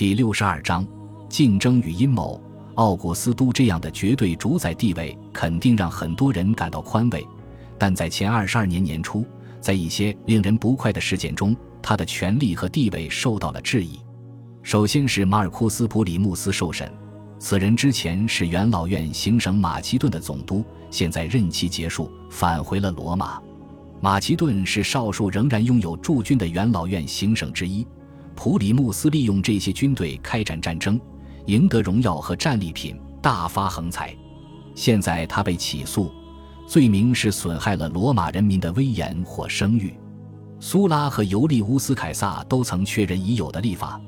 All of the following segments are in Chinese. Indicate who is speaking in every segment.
Speaker 1: 第六十二章竞争与阴谋。奥古斯都这样的绝对主宰地位，肯定让很多人感到宽慰。但在前二十二年年初，在一些令人不快的事件中，他的权力和地位受到了质疑。首先是马尔库斯·普里穆斯受审，此人之前是元老院行省马其顿的总督，现在任期结束，返回了罗马。马其顿是少数仍然拥有驻军的元老院行省之一。普里穆斯利用这些军队开展战争，赢得荣耀和战利品，大发横财。现在他被起诉。罪名是损害了罗马人民的威严或声誉。苏拉和尤利乌斯·凯撒都曾确认已有的立法，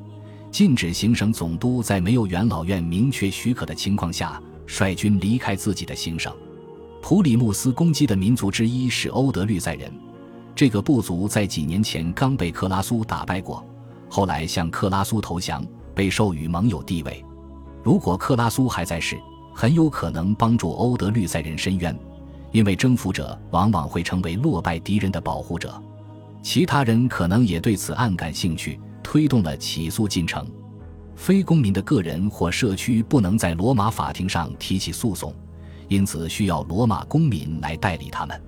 Speaker 1: 禁止行省总督在没有元老院明确许可的情况下率军离开自己的行省。普里穆斯攻击的民族之一是欧德律塞人，这个部族在几年前刚被克拉苏打败过，后来向克拉苏投降，被授予盟友地位。如果克拉苏还在世，很有可能帮助欧德律塞人申冤。因为征服者往往会成为落败敌人的保护者，其他人可能也对此案感兴趣，推动了起诉进程。非公民的个人或社区不能在罗马法庭上提起诉讼，因此需要罗马公民来代理他们。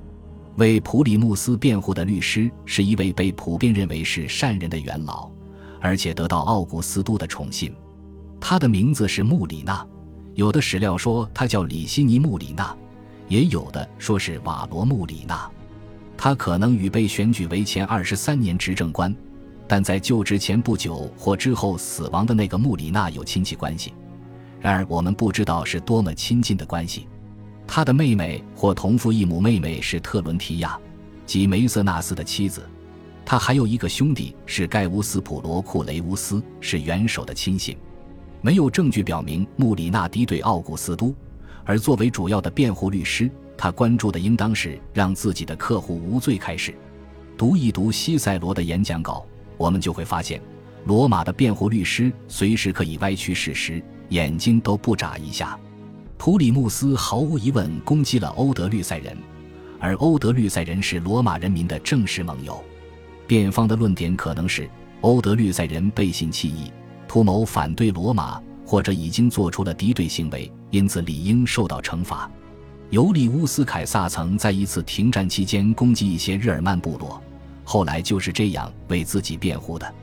Speaker 1: 为普里穆斯辩护的律师是一位被普遍认为是善人的元老，而且得到奥古斯都的宠信。他的名字是穆里纳，有的史料说他叫里希尼·穆里纳。也有的说是瓦罗穆里纳，他可能与被选举为前二十三年执政官，但在就职前不久或之后死亡的那个穆里纳有亲戚关系。然而我们不知道是多么亲近的关系。他的妹妹或同父异母妹妹是特伦提亚，即梅瑟纳斯的妻子。他还有一个兄弟是盖乌斯普罗库雷乌斯，是元首的亲信。没有证据表明穆里纳敌对奥古斯都。而作为主要的辩护律师，他关注的应当是让自己的客户无罪开始。读一读西塞罗的演讲稿，我们就会发现，罗马的辩护律师随时可以歪曲事实，眼睛都不眨一下。普里穆斯毫无疑问攻击了欧德律塞人，而欧德律塞人是罗马人民的正式盟友。辩方的论点可能是欧德律塞人背信弃义，图谋反对罗马。或者已经做出了敌对行为，因此理应受到惩罚。尤利乌斯·凯撒曾在一次停战期间攻击一些日耳曼部落，后来就是这样为自己辩护的。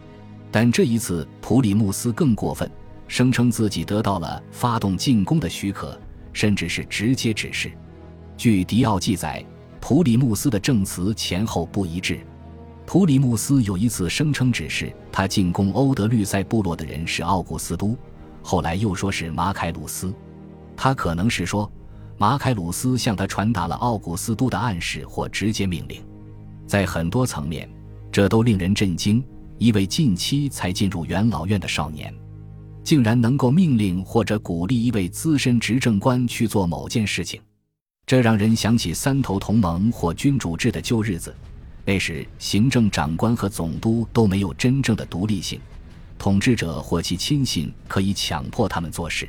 Speaker 1: 但这一次，普里穆斯更过分，声称自己得到了发动进攻的许可，甚至是直接指示。据迪奥记载，普里穆斯的证词前后不一致。普里穆斯有一次声称指示他进攻欧德律塞部落的人是奥古斯都。后来又说是马凯鲁斯，他可能是说马凯鲁斯向他传达了奥古斯都的暗示或直接命令。在很多层面，这都令人震惊。一位近期才进入元老院的少年，竟然能够命令或者鼓励一位资深执政官去做某件事情，这让人想起三头同盟或君主制的旧日子。那时，行政长官和总督都没有真正的独立性。统治者或其亲信可以强迫他们做事，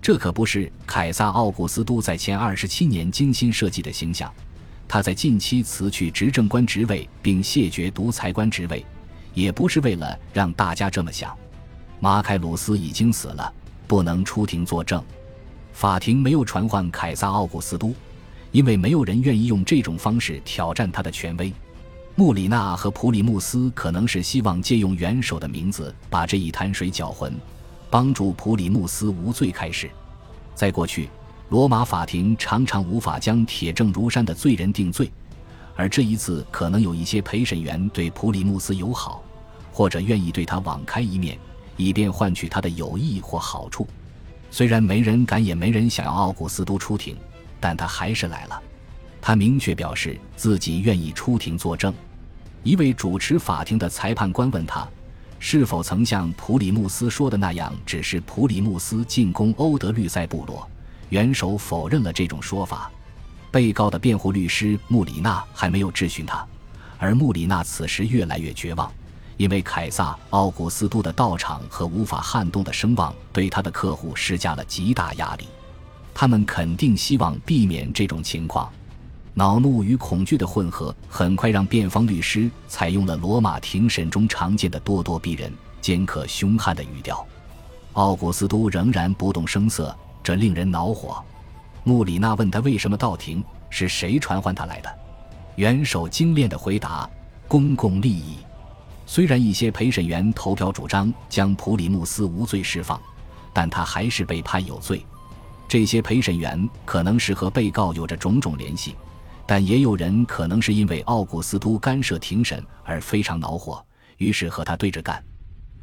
Speaker 1: 这可不是凯撒·奥古斯都在前二十七年精心设计的形象。他在近期辞去执政官职位并谢绝独裁官职位，也不是为了让大家这么想。马凯鲁斯已经死了，不能出庭作证。法庭没有传唤凯撒·奥古斯都，因为没有人愿意用这种方式挑战他的权威。穆里纳和普里穆斯可能是希望借用元首的名字把这一潭水搅浑，帮助普里穆斯无罪开始。在过去，罗马法庭常常无法将铁证如山的罪人定罪，而这一次可能有一些陪审员对普里穆斯友好，或者愿意对他网开一面，以便换取他的友谊或好处。虽然没人敢也没人想要奥古斯都出庭，但他还是来了。他明确表示自己愿意出庭作证。一位主持法庭的裁判官问他，是否曾像普里穆斯说的那样，指示普里穆斯进攻欧德律塞部落。元首否认了这种说法。被告的辩护律师穆里纳还没有质询他，而穆里纳此时越来越绝望，因为凯撒·奥古斯都的到场和无法撼动的声望对他的客户施加了极大压力。他们肯定希望避免这种情况。恼怒与恐惧的混合，很快让辩方律师采用了罗马庭审中常见的咄咄逼人、尖刻凶悍的语调。奥古斯都仍然不动声色，这令人恼火。穆里娜问他为什么到庭，是谁传唤他来的？元首精炼的回答：公共利益。虽然一些陪审员投票主张将普里穆斯无罪释放，但他还是被判有罪。这些陪审员可能是和被告有着种种联系，但也有人可能是因为奥古斯都干涉庭审而非常恼火，于是和他对着干。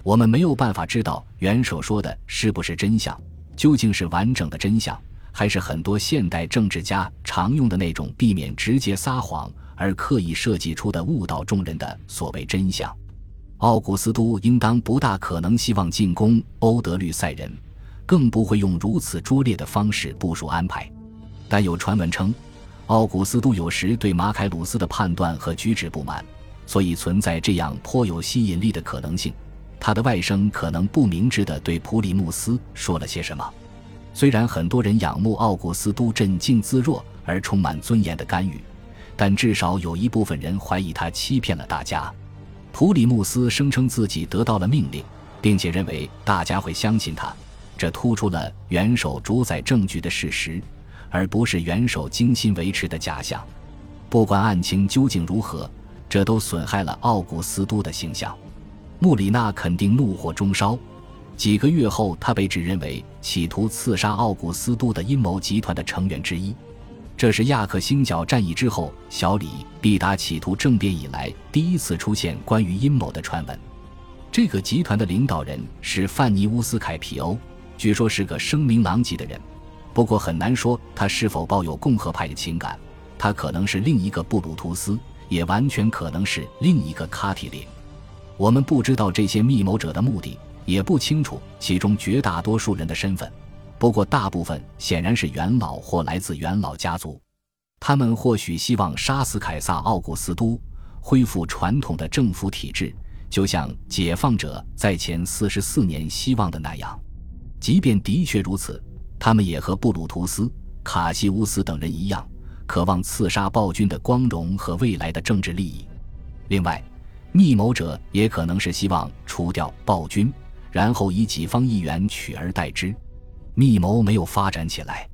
Speaker 1: 我们没有办法知道元首说的是不是真相，究竟是完整的真相。还是很多现代政治家常用的那种避免直接撒谎而刻意设计出的误导众人的所谓真相。奥古斯都应当不大可能希望进攻欧德律塞人，更不会用如此拙劣的方式部署安排。但有传闻称，奥古斯都有时对马凯鲁斯的判断和举止不满，所以存在这样颇有吸引力的可能性：他的外甥可能不明智地对普里穆斯说了些什么。虽然很多人仰慕奥古斯都镇静自若而充满尊严的干预，但至少有一部分人怀疑他欺骗了大家。普里穆斯声称自己得到了命令，并且认为大家会相信他，这突出了元首主宰政局的事实，而不是元首精心维持的假象。不管案情究竟如何，这都损害了奥古斯都的形象。穆里纳肯定怒火中烧。几个月后，他被指认为企图刺杀奥古斯都的阴谋集团的成员之一。这是亚克星角战役之后小李必达企图政变以来第一次出现关于阴谋的传闻。这个集团的领导人是范尼乌斯凯皮欧，据说是个声名狼藉的人。不过很难说他是否抱有共和派的情感。他可能是另一个布鲁图斯，也完全可能是另一个卡提林。我们不知道这些密谋者的目的。也不清楚其中绝大多数人的身份，不过大部分显然是元老或来自元老家族。他们或许希望杀死凯撒·奥古斯都，恢复传统的政府体制，就像解放者在前四十四年希望的那样。即便的确如此，他们也和布鲁图斯、卡西乌斯等人一样，渴望刺杀暴君的光荣和未来的政治利益。另外，密谋者也可能是希望除掉暴君。然后以己方议员取而代之，密谋没有发展起来。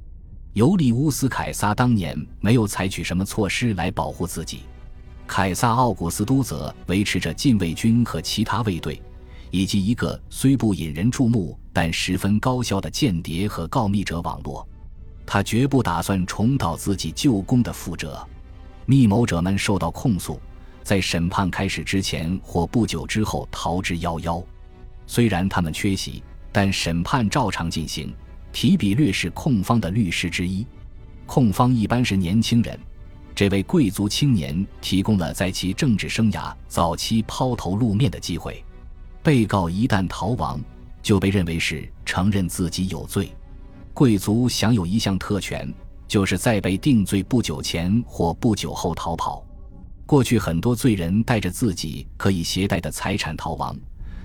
Speaker 1: 尤利乌斯·凯撒当年没有采取什么措施来保护自己，凯撒·奥古斯都则维持着禁卫军和其他卫队，以及一个虽不引人注目但十分高效的间谍和告密者网络。他绝不打算重蹈自己旧功的覆辙。密谋者们受到控诉，在审判开始之前或不久之后逃之夭夭。虽然他们缺席，但审判照常进行。提比略是控方的律师之一，控方一般是年轻人。这位贵族青年提供了在其政治生涯早期抛头露面的机会。被告一旦逃亡，就被认为是承认自己有罪。贵族享有一项特权，就是在被定罪不久前或不久后逃跑。过去很多罪人带着自己可以携带的财产逃亡。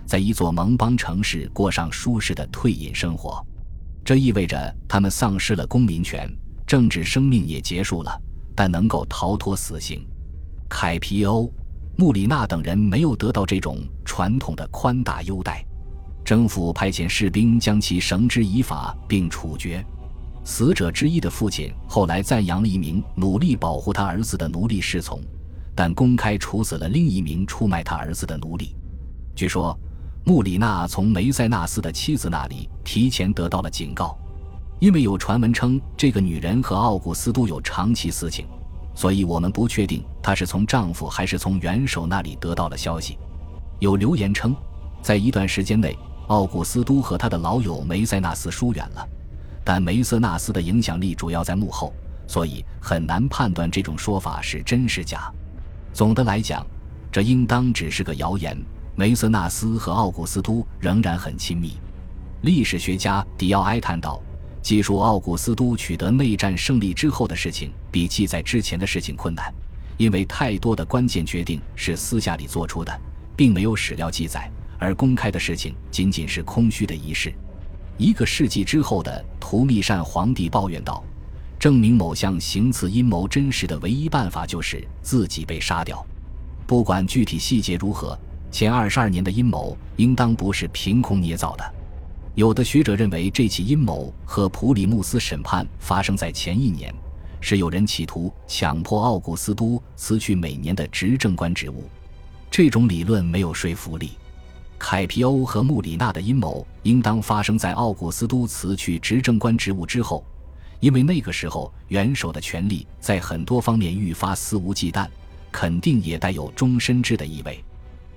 Speaker 1: 在一座盟邦城市过上舒适的退隐生活，这意味着他们丧失了公民权，政治生命也结束了，但能够逃脱死刑。凯皮欧、穆里纳等人没有得到这种传统的宽大优待，政府派遣士兵将其绳之以法并处决。死者之一的父亲后来赞扬了一名努力保护他儿子的奴隶侍从，但公开处死了另一名出卖他儿子的奴隶。据说。穆里纳从梅塞纳斯的妻子那里提前得到了警告，因为有传闻称这个女人和奥古斯都有长期私情，所以我们不确定她是从丈夫还是从元首那里得到了消息。有流言称，在一段时间内，奥古斯都和他的老友梅塞纳斯疏远了，但梅瑟纳斯的影响力主要在幕后，所以很难判断这种说法是真是假。总的来讲，这应当只是个谣言。梅瑟纳斯和奥古斯都仍然很亲密。历史学家迪奥埃谈到，记述奥古斯都取得内战胜利之后的事情，比记载之前的事情困难，因为太多的关键决定是私下里做出的，并没有史料记载，而公开的事情仅仅是空虚的仪式。一个世纪之后的图密善皇帝抱怨道：“证明某项行刺阴谋真实的唯一办法就是自己被杀掉，不管具体细节如何。”前二十二年的阴谋应当不是凭空捏造的。有的学者认为，这起阴谋和普里穆斯审判发生在前一年，是有人企图强迫奥古斯都辞去每年的执政官职务。这种理论没有说服力。凯皮欧和穆里纳的阴谋应当发生在奥古斯都辞去执政官职务之后，因为那个时候元首的权力在很多方面愈发肆无忌惮，肯定也带有终身制的意味。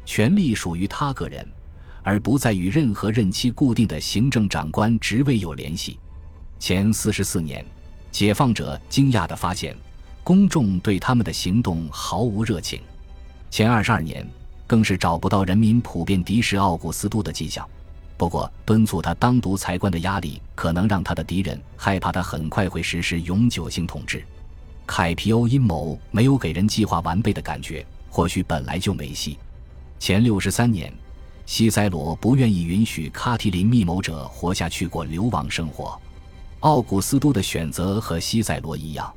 Speaker 1: 权力属于他个人。而不再与任何任期固定的行政长官职位有联系。前四十四年，解放者惊讶地发现，公众对他们的行动毫无热情。前二十二年，更是找不到人民普遍敌视奥古斯都的迹象。不过，敦促他当独裁官的压力，可能让他的敌人害怕他很快会实施永久性统治。凯皮欧阴谋没有给人计划完备的感觉，或许本来就没戏。前六十三年。西塞罗不愿意允许卡提林密谋者活下去过流亡生活。奥古斯都的选择和西塞罗一样，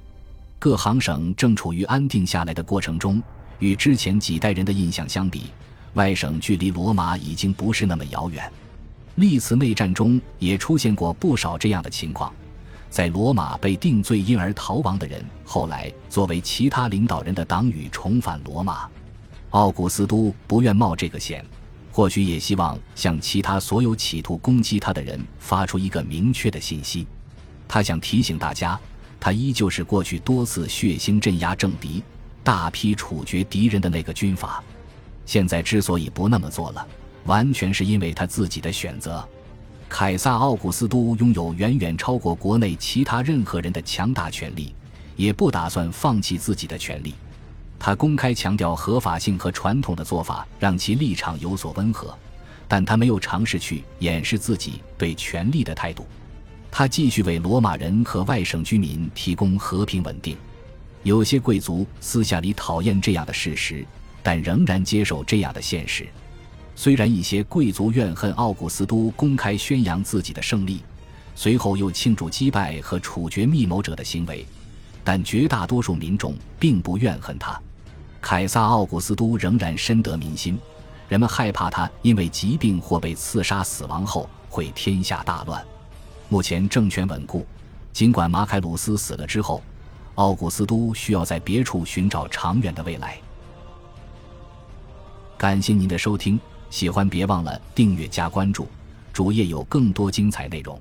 Speaker 1: 各行省正处于安定下来的过程中。与之前几代人的印象相比，外省距离罗马已经不是那么遥远。历次内战中也出现过不少这样的情况。在罗马被定罪因而逃亡的人，后来作为其他领导人的党羽重返罗马。奥古斯都不愿冒这个险。或许也希望向其他所有企图攻击他的人发出一个明确的信息。他想提醒大家，他依旧是过去多次血腥镇压政敌、大批处决敌人的那个军阀。现在之所以不那么做了，完全是因为他自己的选择。凯撒·奥古斯都拥有远远超过国内其他任何人的强大权力，也不打算放弃自己的权利。他公开强调合法性和传统的做法，让其立场有所温和，但他没有尝试去掩饰自己对权力的态度。他继续为罗马人和外省居民提供和平稳定。有些贵族私下里讨厌这样的事实，但仍然接受这样的现实。虽然一些贵族怨恨奥古斯都公开宣扬自己的胜利，随后又庆祝击败和处决密谋者的行为，但绝大多数民众并不怨恨他。凯撒·奥古斯都仍然深得民心，人们害怕他因为疾病或被刺杀死亡后会天下大乱。目前政权稳固，尽管马凯鲁斯死了之后，奥古斯都需要在别处寻找长远的未来。感谢您的收听，喜欢别忘了订阅加关注，主页有更多精彩内容。